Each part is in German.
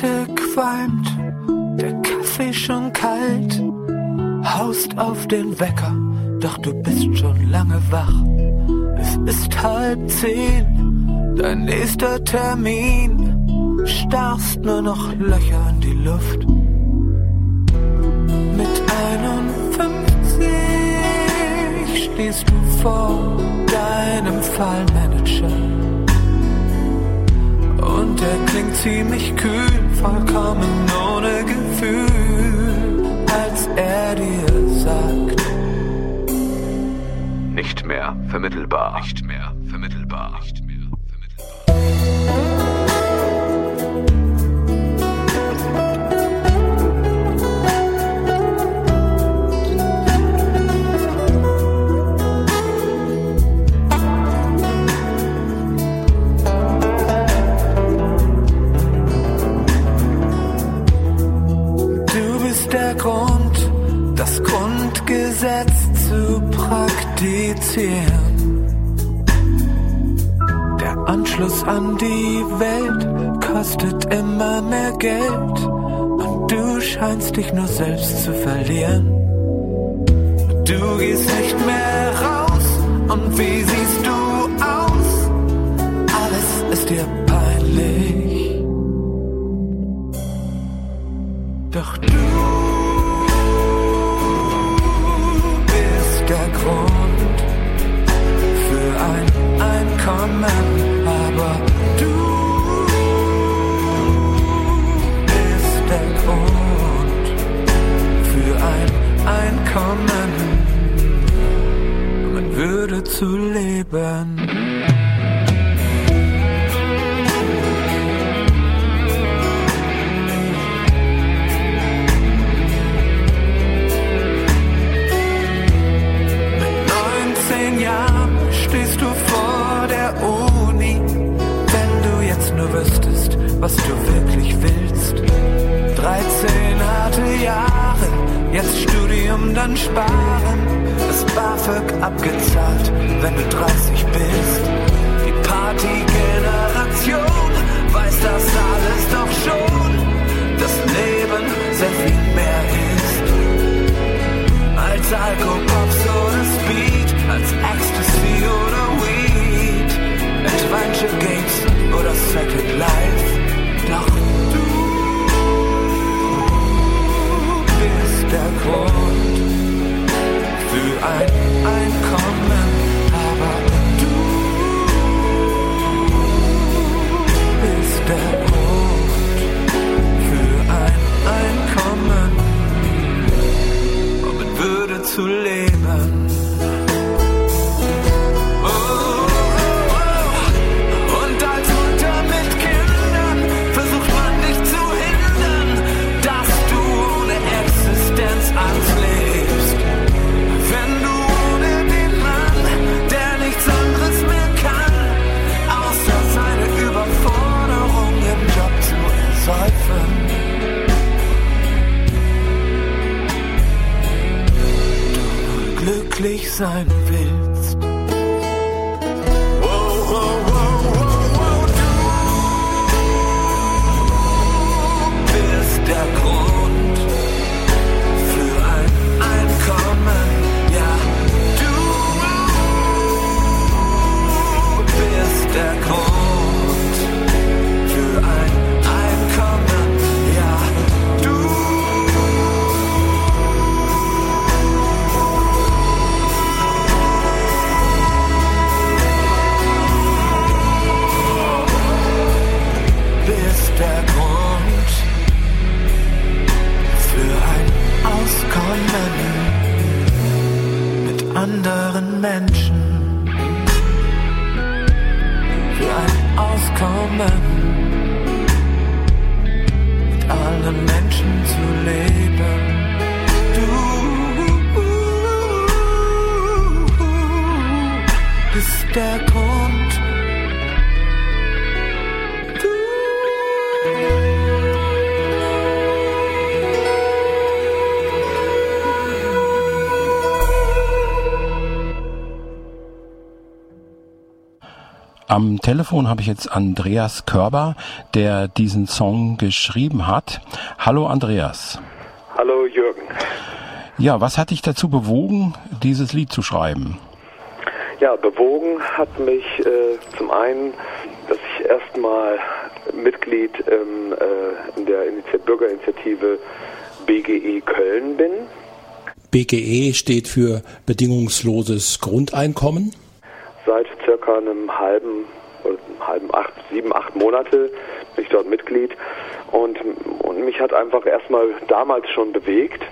Toilette qualmt, der Kaffee schon kalt, haust auf den Wecker, doch du bist schon lange wach. Es ist halb zehn, dein nächster Termin, starrst nur noch Löcher in die Luft. Mit 51 stehst du vor deinem Fallmanager. Und er klingt ziemlich kühl, vollkommen ohne Gefühl, als er dir sagt. Nicht mehr vermittelbar. Nicht mehr dich nur selbst zu verlieren. Du gehst nicht abgezahlt, wenn du 30 bist. Die Partygeneration weiß das alles doch schon, das Leben sehr viel mehr ist als Alkopops oder Speed, als Ecstasy oder Weed, Adventure Games oder Second Life. Doch du bist der Grund für ein Einkommen, time. Am Telefon habe ich jetzt Andreas Körber, der diesen Song geschrieben hat. Hallo Andreas. Hallo Jürgen. Ja, was hat dich dazu bewogen, dieses Lied zu schreiben? Ja, bewogen hat mich äh, zum einen, dass ich erstmal Mitglied ähm, äh, in der Initi Bürgerinitiative BGE Köln bin. BGE steht für bedingungsloses Grundeinkommen. Seit circa einem halben, halben acht, sieben, acht Monate bin ich dort Mitglied und, und mich hat einfach erstmal damals schon bewegt,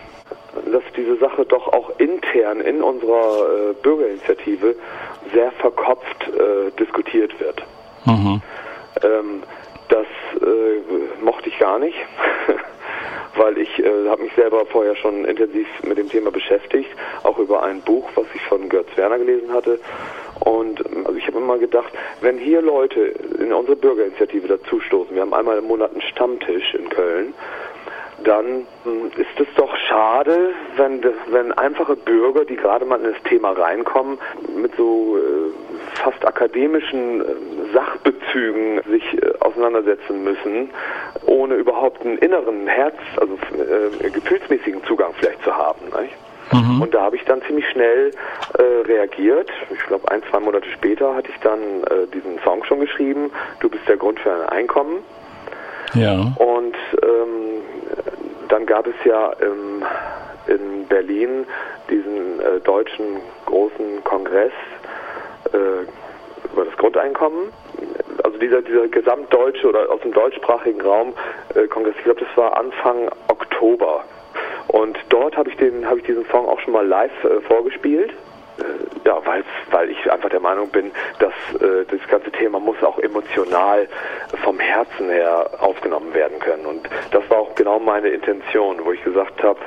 dass diese Sache doch auch intern in unserer äh, Bürgerinitiative sehr verkopft äh, diskutiert wird. Mhm. Ähm, das äh, mochte ich gar nicht, weil ich äh, habe mich selber vorher schon intensiv mit dem Thema beschäftigt, auch über ein Buch, was ich von Götz Werner gelesen hatte. Und ähm, also ich habe immer gedacht, wenn hier Leute in unsere Bürgerinitiative dazustoßen, wir haben einmal im Monat einen Stammtisch in Köln, dann hm, ist es doch schade, wenn, wenn einfache Bürger, die gerade mal in das Thema reinkommen, mit so äh, fast akademischen äh, Sachbezügen sich äh, auseinandersetzen müssen, ohne überhaupt einen inneren Herz, also äh, gefühlsmäßigen Zugang vielleicht zu haben. Mhm. Und da habe ich dann ziemlich schnell äh, reagiert. Ich glaube, ein, zwei Monate später hatte ich dann äh, diesen Song schon geschrieben. Du bist der Grund für ein Einkommen. Ja. Und ähm, dann gab es ja im, in Berlin diesen äh, deutschen großen Kongress über das Grundeinkommen. Also dieser, dieser gesamtdeutsche oder aus dem deutschsprachigen Raum äh, Kongress, ich glaube, das war Anfang Oktober. Und dort habe ich habe ich diesen Song auch schon mal live äh, vorgespielt. Äh, ja, weil, weil ich einfach der Meinung bin, dass äh, das ganze Thema muss auch emotional vom Herzen her aufgenommen werden können. Und das war auch genau meine Intention, wo ich gesagt habe,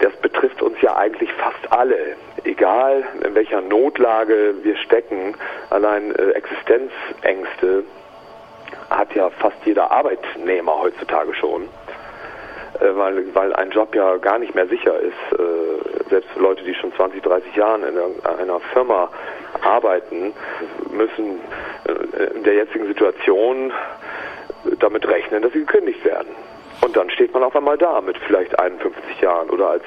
das betrifft uns ja eigentlich fast alle, egal in welcher Notlage wir stecken. Allein äh, Existenzängste hat ja fast jeder Arbeitnehmer heutzutage schon. Äh, weil, weil ein Job ja gar nicht mehr sicher ist. Äh, selbst Leute, die schon 20, 30 Jahre in einer Firma arbeiten, müssen äh, in der jetzigen Situation damit rechnen, dass sie gekündigt werden. Und dann steht man auf einmal da mit vielleicht 51 Jahren oder als,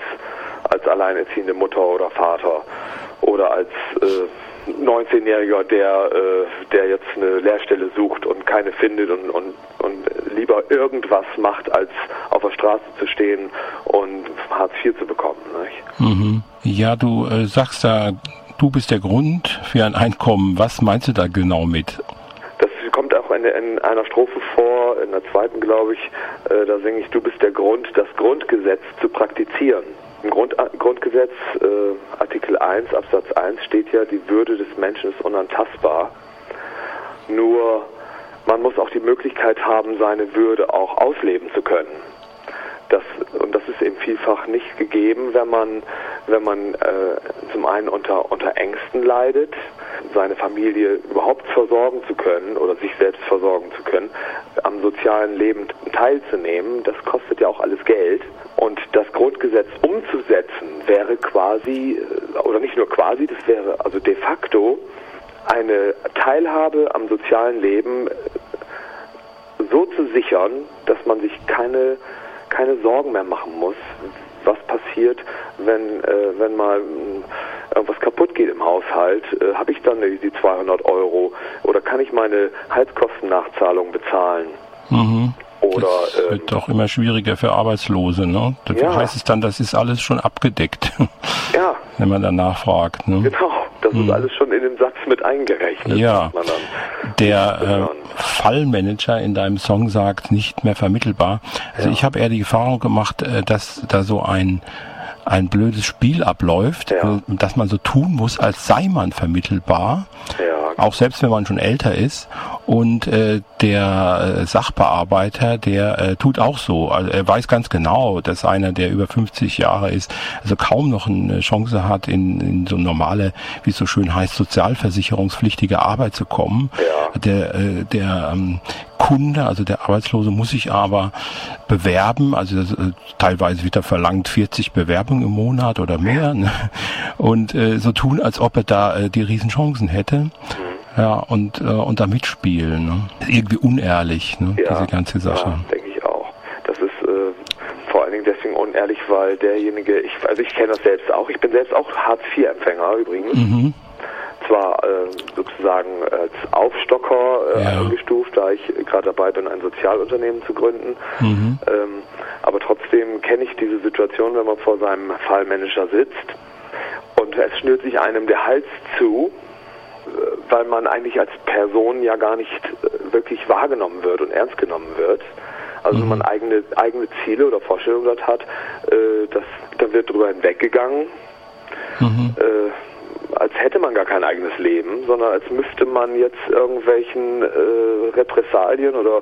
als alleinerziehende Mutter oder Vater oder als äh, 19-Jähriger, der, äh, der jetzt eine Lehrstelle sucht und keine findet und, und, und lieber irgendwas macht, als auf der Straße zu stehen und Hartz IV zu bekommen. Mhm. Ja, du äh, sagst da, du bist der Grund für ein Einkommen. Was meinst du da genau mit? Das kommt auch in, in einer Strophe vor, in der zweiten glaube ich, äh, da singe ich, du bist der Grund, das Grundgesetz zu praktizieren. Im Grund, Grundgesetz, äh, Artikel 1, Absatz 1 steht ja, die Würde des Menschen ist unantastbar. Nur man muss auch die Möglichkeit haben, seine Würde auch ausleben zu können. Das, und das ist eben vielfach nicht gegeben, wenn man, wenn man äh, zum einen unter, unter Ängsten leidet, seine Familie überhaupt versorgen zu können oder sich selbst versorgen zu können, am sozialen Leben teilzunehmen. Das kostet ja auch alles Geld. Und das Grundgesetz umzusetzen wäre quasi, äh, oder nicht nur quasi, das wäre also de facto eine Teilhabe am sozialen Leben so zu sichern, dass man sich keine, keine Sorgen mehr machen muss, was passiert, wenn, äh, wenn mal äh, irgendwas kaputt geht im Haushalt, äh, habe ich dann die 200 Euro oder kann ich meine Heizkostennachzahlung bezahlen? Mhm. Oder, das wird doch immer schwieriger für Arbeitslose. Ne? Da ja. heißt es dann, das ist alles schon abgedeckt, ja. wenn man danach fragt. Ne? Genau, das hm. ist alles schon in den Satz mit eingerechnet. Ja, der äh, Fallmanager in deinem Song sagt, nicht mehr vermittelbar. Also ja. ich habe eher die Erfahrung gemacht, äh, dass da so ein ein blödes Spiel abläuft, ja. dass man so tun muss, als sei man vermittelbar. Ja auch selbst wenn man schon älter ist. Und äh, der äh, Sachbearbeiter, der äh, tut auch so. Also er weiß ganz genau, dass einer, der über 50 Jahre ist, also kaum noch eine Chance hat, in, in so normale, wie es so schön heißt, sozialversicherungspflichtige Arbeit zu kommen. Ja. Der, äh, der ähm, Kunde, also der Arbeitslose, muss sich aber bewerben. Also äh, teilweise wird er verlangt 40 Bewerbungen im Monat oder mehr. Ne? Und äh, so tun, als ob er da äh, die Riesenchancen hätte. Ja, und, äh, und da mitspielen. Ne? Irgendwie unehrlich, ne? Ja, diese ganze Sache. Ja, denke ich auch. Das ist äh, vor allen Dingen deswegen unehrlich, weil derjenige, ich, also ich kenne das selbst auch, ich bin selbst auch Hartz-IV-Empfänger übrigens. Mhm. Zwar äh, sozusagen als Aufstocker äh, Ja. eingestuft, da ich gerade dabei bin, ein Sozialunternehmen zu gründen. Mhm. Ähm, aber trotzdem kenne ich diese Situation, wenn man vor seinem Fallmanager sitzt und es schnürt sich einem der Hals zu, weil man eigentlich als Person ja gar nicht äh, wirklich wahrgenommen wird und ernst genommen wird. Also wenn man eigene, eigene Ziele oder Vorstellungen dort hat, äh, das, da wird drüber hinweggegangen, Mhm. äh, als hätte man gar kein eigenes Leben, sondern als müsste man jetzt irgendwelchen äh, Repressalien oder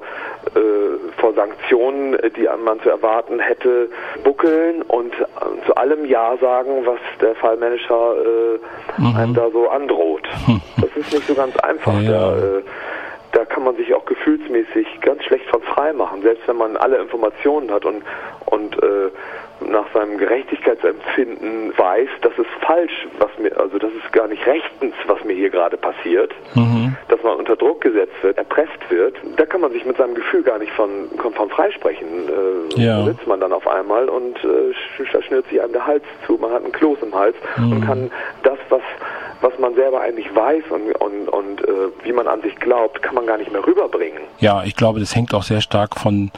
äh, vor Sanktionen, äh, die man zu erwarten hätte, buckeln und äh, zu allem Ja sagen, was der Fallmanager äh, einem da so androht. Das ist nicht so ganz einfach. Ja. Da, da kann man sich auch gefühlsmäßig ganz schlecht von frei machen, selbst wenn man alle Informationen hat und, und äh, nach seinem Gerechtigkeitsempfinden weiß, das ist falsch, was mir, also das ist gar nicht rechtens, was mir hier gerade passiert, Mhm. dass man unter Druck gesetzt wird, erpresst wird, da kann man sich mit seinem Gefühl gar nicht von, von freisprechen. Äh, Ja. Da sitzt man dann auf einmal und äh, schnürt sich einem der Hals zu, man hat einen Kloß im Hals Mhm. und kann das, was was man selber eigentlich weiß und, und, und äh, wie man an sich glaubt, kann man gar nicht mehr rüberbringen. Ja, ich glaube, das hängt auch sehr stark von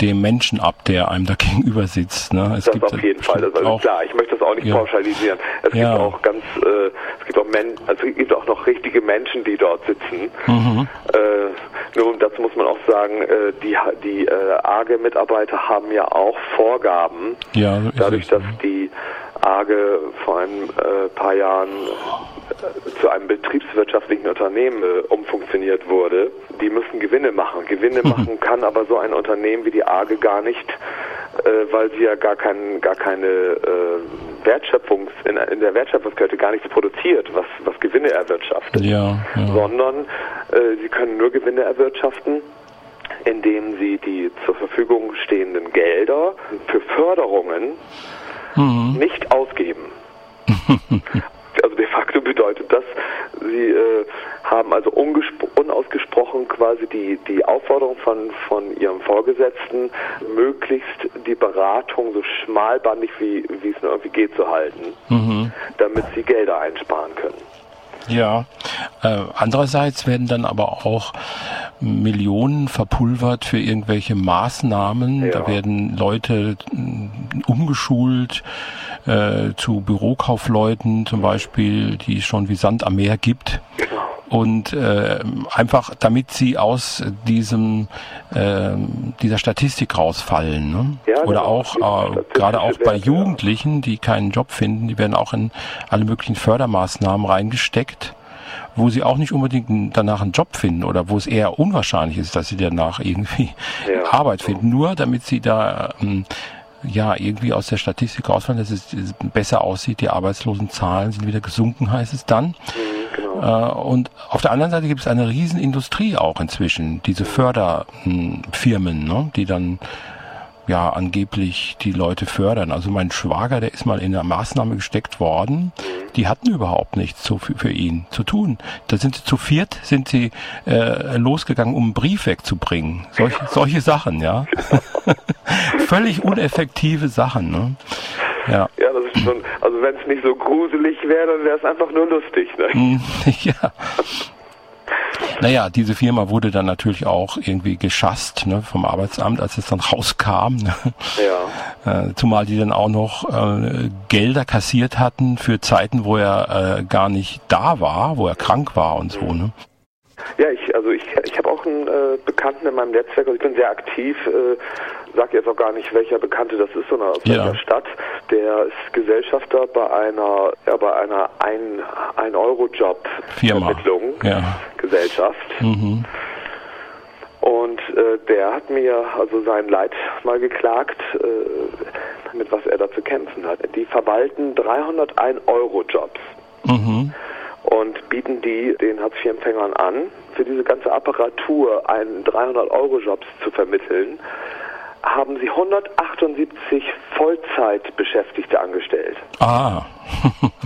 dem Menschen ab, der einem da gegenüber sitzt. Ne? Es Das gibt auf jeden Fall. Das also auch, klar. Ich möchte das auch nicht Ja. pauschalisieren. Es Ja. gibt auch ganz, äh, es gibt auch Men also es gibt auch noch richtige Menschen, die dort sitzen. Mhm. Äh, nur dazu muss man auch sagen, äh, die die äh, AGE-Mitarbeiter haben ja auch Vorgaben. Ja, Dadurch, es. dass die AGE vor ein äh, paar Jahren äh, zu einem betriebswirtschaftlichen Unternehmen äh, umfunktioniert wurde, die müssen Gewinne machen. Gewinne machen kann aber so ein Unternehmen wie die AGE gar nicht, äh, weil sie ja gar, kein, gar keine äh, Wertschöpfungs, in, in der Wertschöpfungskette gar nichts produziert, was, was Gewinne erwirtschaftet Ja, ja. sondern äh, sie können nur Gewinne erwirtschaften, indem sie die zur Verfügung stehenden Gelder für Förderungen Mhm. nicht ausgeben. also de facto bedeutet das, sie äh, haben also unausgesprochen quasi die, die Aufforderung von, von ihrem Vorgesetzten, möglichst die Beratung so schmalbandig wie, wie es nur irgendwie geht zu halten, Mhm. damit sie Gelder einsparen können. Ja, äh, andererseits werden dann aber auch Millionen verpulvert für irgendwelche Maßnahmen. Ja. Da werden Leute mh, umgeschult äh, zu Bürokaufleuten zum Beispiel, die es schon wie Sand am Meer gibt. Und äh, einfach, damit sie aus diesem äh, dieser Statistik rausfallen. Ne? Ja, Oder genau. auch Die äh, gerade auch bei. Jugendlichen, die keinen Job finden, die werden auch in alle möglichen Fördermaßnahmen reingesteckt, wo sie auch nicht unbedingt danach einen Job finden oder wo es eher unwahrscheinlich ist, dass sie danach irgendwie Ja. Arbeit finden, nur damit sie da ähm, ja irgendwie aus der Statistik rausfallen, dass es besser aussieht, die Arbeitslosenzahlen sind wieder gesunken, heißt es dann. Mhm, genau. Äh, und auf der anderen Seite gibt es eine Riesenindustrie auch inzwischen, diese Förderfirmen, ne, die dann ja angeblich die Leute fördern. Also mein Schwager, der ist mal in eine Maßnahme gesteckt worden, die hatten überhaupt nichts zu, für, für ihn zu tun. Da sind sie zu viert, sind sie äh, losgegangen, um einen Brief wegzubringen. Solche, solche Sachen, ja. Völlig uneffektive Sachen, ne? Ja. Ja, das ist schon, also wenn es nicht so gruselig wäre, dann wäre es einfach nur lustig. Ne? Hm, ja. Naja, diese Firma wurde dann natürlich auch irgendwie geschasst ne, vom Arbeitsamt, als es dann rauskam. Ne? Ja. Äh, zumal die dann auch noch äh, Gelder kassiert hatten für Zeiten, wo er äh, gar nicht da war, wo er krank war und so. Ne? Ja, ich, also ich, ich habe auch einen äh, Bekannten in meinem Netzwerk, also ich bin sehr aktiv, äh, sag jetzt auch gar nicht, welcher Bekannte das ist, sondern aus Ja. welcher Stadt. Der ist Gesellschafter bei einer, ja, bei einer ein, ein Euro Job. Vermittlung Ja. Gesellschaft. Mhm. Und äh, der hat mir also sein Leid mal geklagt, äh, mit was er da zu kämpfen hat. Die verwalten 301 Euro Jobs. Mhm. Und bieten die den Hartz-IV-Empfängern an, für diese ganze Apparatur einen 300-Euro-Jobs zu vermitteln, haben sie 178 Vollzeitbeschäftigte angestellt. Ah.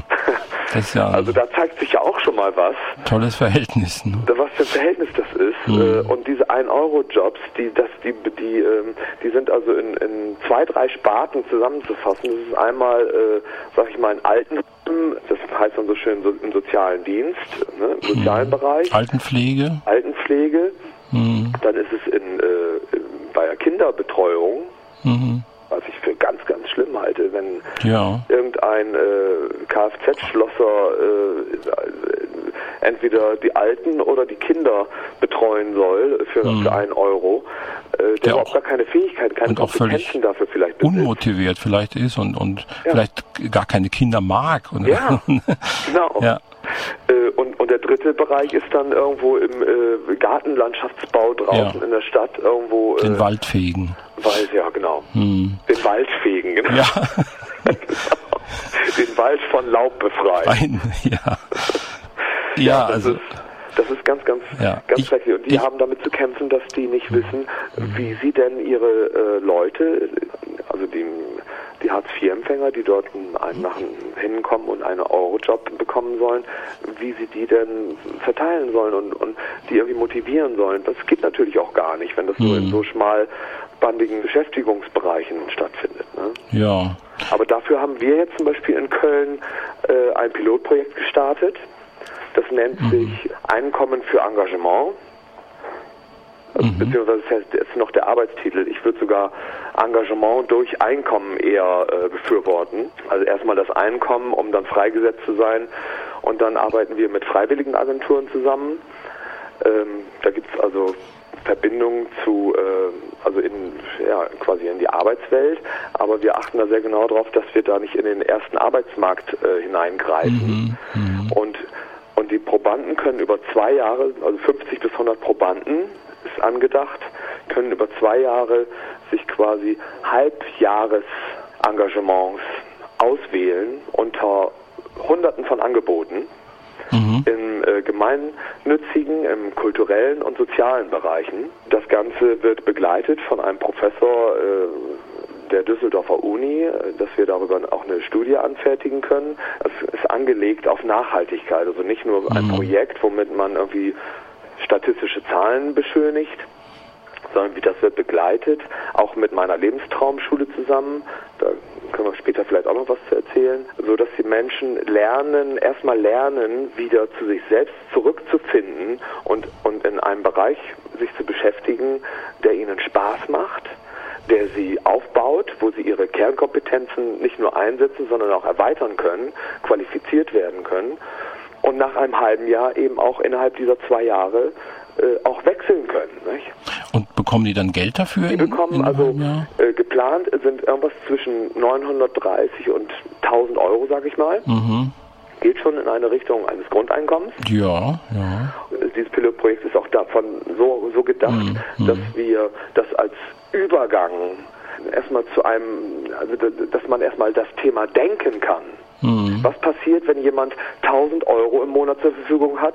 Das ja Also da zeigt sich ja auch schon mal was, tolles Verhältnis. Ne? was für ein Verhältnis das ist. Äh, Und diese 1-Euro-Jobs, die, das, die, die, ähm, die sind also in, in zwei, drei Sparten zusammenzufassen. Das ist einmal, äh, sag ich mal, in Altenheim, das heißt dann so schön so, im sozialen Dienst, ne, im sozialen Bereich, Altenpflege. Altenpflege, Mhm. dann ist es in, äh, in, bei der Kinderbetreuung, Mhm. Was ich für ganz, ganz schlimm halte, wenn Ja. irgendein äh, Kfz-Schlosser äh, entweder die Alten oder die Kinder betreuen soll für, für einen Euro, äh, der. Der auch- gar keine Fähigkeit, keine und auch völlig dafür vielleicht besitzt. Unmotiviert vielleicht ist und, und Ja. vielleicht gar keine Kinder mag. Und Ja, genau. ja. Äh, und, und der dritte Bereich ist dann irgendwo im äh, Gartenlandschaftsbau draußen Ja. in der Stadt irgendwo Den äh, Wald Wald, ja genau. Hm. Den Wald fegen, genau. Ja, Den Wald von Laub befreien. ein, ja. Ja, das also ist, das ist ganz, ganz, Ja. ganz Ich- schrecklich. Und die ich- haben damit zu kämpfen, dass die nicht wissen, wie sie denn ihre äh, Leute, also die, die Hartz-IV-Empfänger, die dort einen machen, hinkommen und einen Euro-Job bekommen sollen, wie sie die denn verteilen sollen und, und die irgendwie motivieren sollen. Das geht natürlich auch gar nicht, wenn das nur in so schmalbandigen Beschäftigungsbereichen stattfindet. Ne? ja. Aber dafür haben wir jetzt zum Beispiel in Köln äh, ein Pilotprojekt gestartet. Das nennt Mhm. sich Einkommen für Engagement. Also, Mhm. Beziehungsweise das heißt, ist noch der Arbeitstitel. Ich würde sogar Engagement durch Einkommen eher äh, befürworten. Also erstmal das Einkommen, um dann freigesetzt zu sein. Und dann arbeiten wir mit freiwilligen Agenturen zusammen. Ähm, da gibt es also Verbindungen zu, äh, also in, ja, quasi in die Arbeitswelt, aber wir achten da sehr genau darauf, dass wir da nicht in den ersten Arbeitsmarkt äh, hineingreifen. Und, und die Probanden können über zwei Jahre, also 50 bis 100 Probanden ist angedacht, können über zwei Jahre sich quasi Halbjahresengagements auswählen unter Hunderten von Angeboten im äh, gemeinnützigen, im kulturellen und sozialen Bereichen. Das Ganze wird begleitet von einem Professor äh, der Düsseldorfer Uni, dass wir darüber auch eine Studie anfertigen können. Es ist angelegt auf Nachhaltigkeit, also nicht nur ein Projekt, womit man irgendwie statistische Zahlen beschönigt, sondern wie das wird begleitet, auch mit meiner Lebenstraumschule zusammen. Da können wir später vielleicht auch noch was zu erzählen, so dass die Menschen lernen, erstmal lernen, wieder zu sich selbst zurückzufinden und, und in einem Bereich sich zu beschäftigen, der ihnen Spaß macht, der sie aufbaut, wo sie ihre Kernkompetenzen nicht nur einsetzen, sondern auch erweitern können, qualifiziert werden können und nach einem halben Jahr eben auch innerhalb dieser zwei Jahre äh, auch wechseln können. Nicht? Und bekommen die dann Geld dafür? Die in- bekommen in einem also äh, geplant sind irgendwas zwischen 930 und 1000 Euro, sag ich mal. Mhm. Geht schon in eine Richtung eines Grundeinkommens. Ja, ja. Dieses Pilotprojekt ist auch davon so, so gedacht, Mhm. dass wir das als Übergang erstmal zu einem, also dass man erstmal das Thema denken kann. Mhm. Was passiert, wenn jemand 1000 Euro im Monat zur Verfügung hat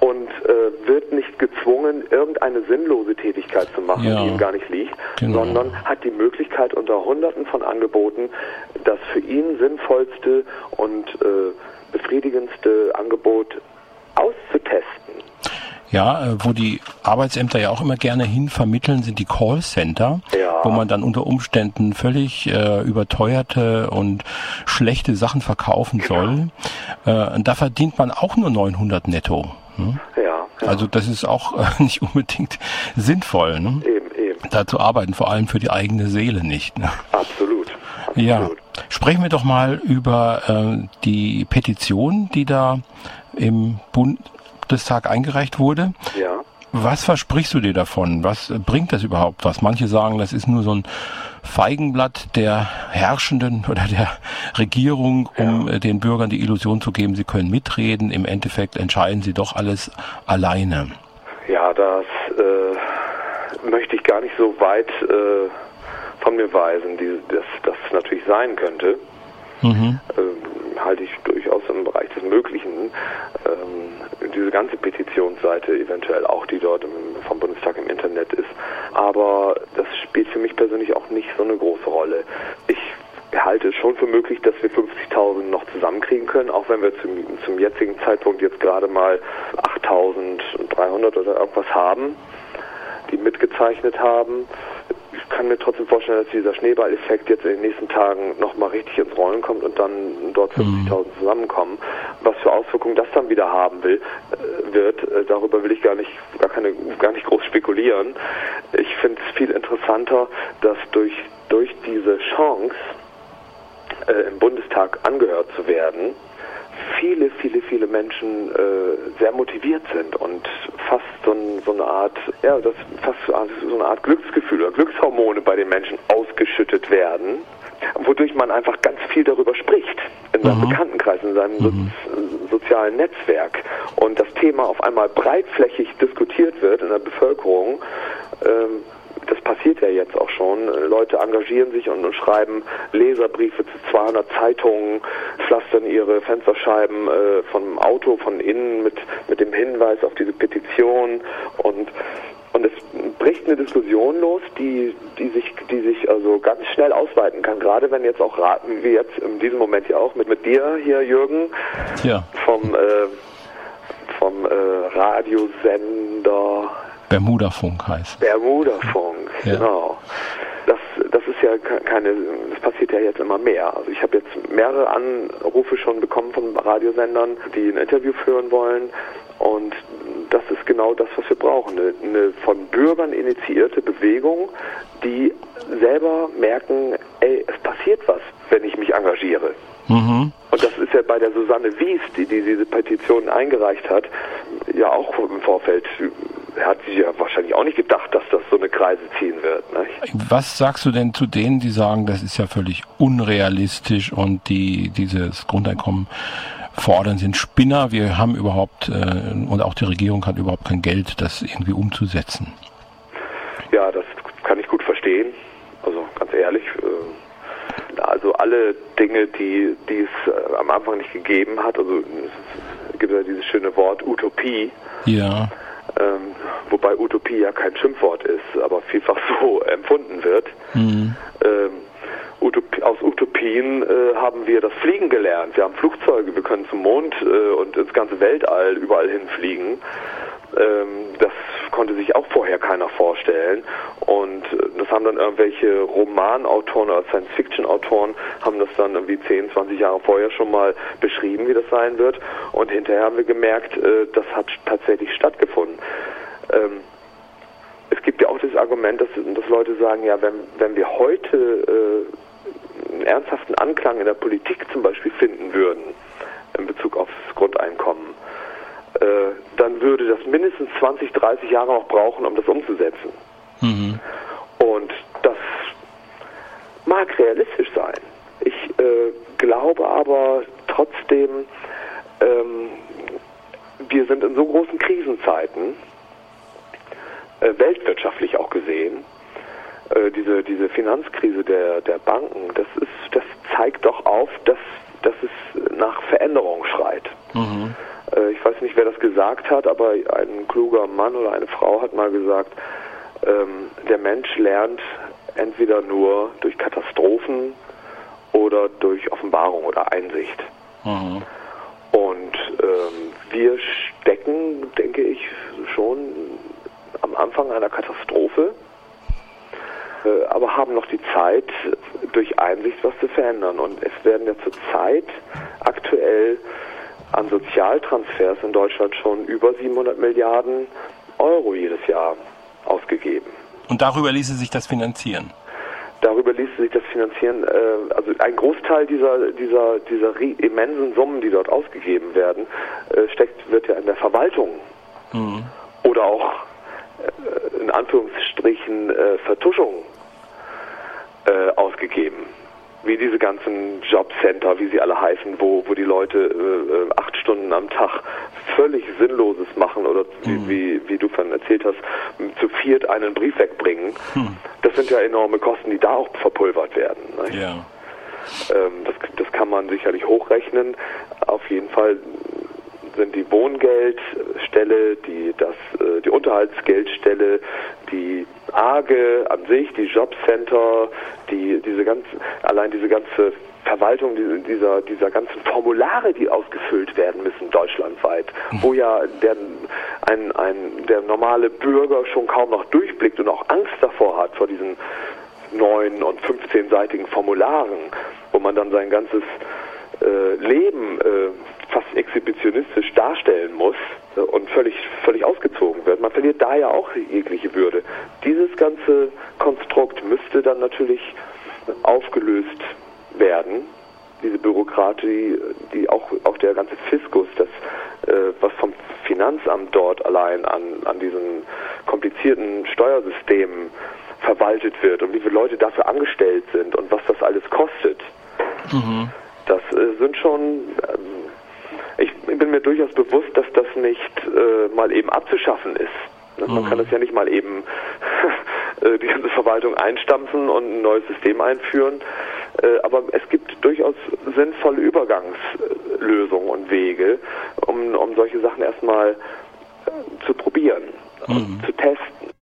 und äh, wird nicht gezwungen, irgendeine sinnlose Tätigkeit zu machen, Ja. die ihm gar nicht liegt, Genau. sondern hat die Möglichkeit unter Hunderten von Angeboten das für ihn sinnvollste und äh, befriedigendste Angebot auszutesten. Ja, äh, wo die Arbeitsämter ja auch immer gerne hin vermitteln, sind die Callcenter, Ja. Wo man dann unter Umständen völlig äh, überteuerte und schlechte Sachen verkaufen soll. Äh, und da verdient man auch nur 900 netto. Ne? Ja, ja Also das ist auch äh, nicht unbedingt sinnvoll, ne? eben, eben, da zu arbeiten, vor allem für die eigene Seele nicht. Ne? absolut. Ja, sprechen wir doch mal über äh, die Petition, die da im Bundestag eingereicht wurde. Ja. Was versprichst du dir davon? Was äh, bringt das überhaupt was? Manche sagen, das ist nur so ein Feigenblatt der Herrschenden oder der Regierung, um äh, den Bürgern die Illusion zu geben, sie können mitreden. Im Endeffekt entscheiden sie doch alles alleine. Ja, das äh, möchte ich gar nicht so weit äh, von mir weisen, die, dass das natürlich sein könnte. Mhm. Ähm, halte ich durchaus im Bereich Möglichen. Ähm, diese ganze Petitionsseite eventuell auch, die dort im, vom Bundestag im Internet ist. Aber das spielt für mich persönlich auch nicht so eine große Rolle. Ich halte es schon für möglich, dass wir 50.000 noch zusammenkriegen können, auch wenn wir zum, zum jetzigen Zeitpunkt jetzt gerade mal 8.300 oder irgendwas haben, die mitgezeichnet haben. Ich kann mir trotzdem vorstellen, dass dieser Schneeballeffekt jetzt in den nächsten Tagen nochmal richtig ins Rollen kommt und dann dort 50.000 zusammenkommen. Was für Auswirkungen das dann wieder haben will, äh, wird, äh, darüber will ich gar nicht, gar keine, gar nicht groß spekulieren. Ich finde es viel interessanter, dass durch, durch diese Chance, äh, im Bundestag angehört zu werden, viele, viele, viele Menschen äh, sehr motiviert sind und fast so, ein, so, eine Art, ja, das fast so eine Art Glücksgefühl oder Glückshormone bei den Menschen ausgeschüttet werden, wodurch man einfach ganz viel darüber spricht in seinem mhm. Bekanntenkreis, in seinem mhm. so, sozialen Netzwerk und das Thema auf einmal breitflächig diskutiert wird in der Bevölkerung. Ähm, das passiert ja jetzt auch schon. Leute engagieren sich und, und schreiben Leserbriefe zu 200 Zeitungen, pflastern ihre Fensterscheiben äh, vom Auto von innen mit, mit dem Hinweis auf diese Petition und und es bricht eine Diskussion los, die, die sich, die sich also ganz schnell ausweiten kann. Gerade wenn jetzt auch raten, wie jetzt in diesem Moment ja auch mit, mit dir hier, Jürgen, ja. vom, äh, vom äh, Radiosender Bermuda-Funk heißt. Bermuda-Funk, ja. genau. Das, das ist ja keine, das passiert ja jetzt immer mehr. Also ich habe jetzt mehrere Anrufe schon bekommen von Radiosendern, die ein Interview führen wollen. Und das ist genau das, was wir brauchen. Eine, eine von Bürgern initiierte Bewegung, die selber merken, ey, es passiert was, wenn ich mich engagiere. Mhm. Und das ist ja bei der Susanne Wies, die, die diese Petition eingereicht hat, ja auch im Vorfeld hat sich ja wahrscheinlich auch nicht gedacht, dass das so eine Kreise ziehen wird. Nicht? Was sagst du denn zu denen, die sagen, das ist ja völlig unrealistisch und die dieses Grundeinkommen fordern, sind Spinner. Wir haben überhaupt äh, und auch die Regierung hat überhaupt kein Geld, das irgendwie umzusetzen. Ja, das kann ich gut verstehen. Also ganz ehrlich, äh, also alle Dinge, die, die es äh, am Anfang nicht gegeben hat, also es gibt ja dieses schöne Wort Utopie. Ja ähm, wobei Utopie ja kein Schimpfwort ist, aber vielfach so empfunden wird. Mhm. Ähm, Utopie, aus Utopien äh, haben wir das Fliegen gelernt. Wir haben Flugzeuge, wir können zum Mond äh, und ins ganze Weltall überall hinfliegen. Ähm, das konnte sich auch vorher keiner vorstellen. Und äh, das haben dann irgendwelche Romanautoren oder Science-Fiction-Autoren haben das dann irgendwie 10, 20 Jahre vorher schon mal beschrieben, wie das sein wird. Und hinterher haben wir gemerkt, äh, das hat tatsächlich stattgefunden. Ähm, es gibt ja auch das Argument, dass, dass Leute sagen, ja, wenn, wenn wir heute äh, einen ernsthaften Anklang in der Politik zum Beispiel finden würden, in Bezug aufs Grundeinkommen, äh, dann würde das mindestens 20, 30 Jahre noch brauchen, um das umzusetzen. Mhm. Und das mag realistisch sein. Ich äh, glaube aber trotzdem, ähm, wir sind in so großen Krisenzeiten, äh, weltwirtschaftlich auch gesehen, äh, diese, diese Finanzkrise der, der Banken, das, ist, das zeigt doch auf, dass, dass es nach Veränderung schreit. Mhm. Äh, ich weiß nicht, wer das gesagt hat, aber ein kluger Mann oder eine Frau hat mal gesagt, ähm, der Mensch lernt entweder nur durch Katastrophen oder durch Offenbarung oder Einsicht. Mhm. Und ähm, wir stecken, denke ich, schon am Anfang einer Katastrophe, äh, aber haben noch die Zeit, durch Einsicht was zu verändern. Und es werden ja zurzeit aktuell an Sozialtransfers in Deutschland schon über 700 Milliarden Euro jedes Jahr ausgegeben. Und darüber ließe sich das finanzieren? Darüber ließe sich das finanzieren. Äh, also ein Großteil dieser, dieser, dieser immensen Summen, die dort ausgegeben werden, äh, steckt, wird ja in der Verwaltung mhm. oder auch äh, in Anführungsstrichen Vertuschung ausgegeben wie diese ganzen Jobcenter, wie sie alle heißen, wo, wo die Leute äh, acht Stunden am Tag völlig Sinnloses machen oder mhm. wie, wie du von erzählt hast, zu viert einen Brief wegbringen. Mhm. Das sind ja enorme Kosten, die da auch verpulvert werden. Ja. Ähm, das, das kann man sicherlich hochrechnen. Auf jeden Fall sind die Wohngeld, Sozialstelle, die das, äh, die Unterhaltsgeldstelle, die AGE an sich, die Jobcenter, die diese ganze, allein diese ganze Verwaltung dieser, dieser ganzen Formulare, die ausgefüllt werden müssen deutschlandweit, wo ja der, ein, ein, der normale Bürger schon kaum noch durchblickt und auch Angst davor hat, vor diesen neun- und 15-seitigen Formularen, wo man dann sein ganzes äh, Leben äh, fast exhibitionistisch darstellen muss und völlig, völlig ausgezogen wird. Man verliert da ja auch jegliche Würde. Dieses ganze Konstrukt müsste dann natürlich aufgelöst werden. Diese Bürokratie, die auch, auch der ganze Fiskus, das, äh, was vom Finanzamt dort allein an, an diesen komplizierten Steuersystemen verwaltet wird und wie viele Leute dafür angestellt sind und was das alles kostet. Mhm. Das äh, sind schon, ähm, ich bin mir durchaus bewusst, dass das nicht äh, mal eben abzuschaffen ist. Ne? Man mhm. kann das ja nicht mal eben äh, die ganze Verwaltung einstampfen und ein neues System einführen. Äh, aber es gibt durchaus sinnvolle Übergangslösungen und Wege, um, um solche Sachen erstmal äh, zu probieren, mhm. zu testen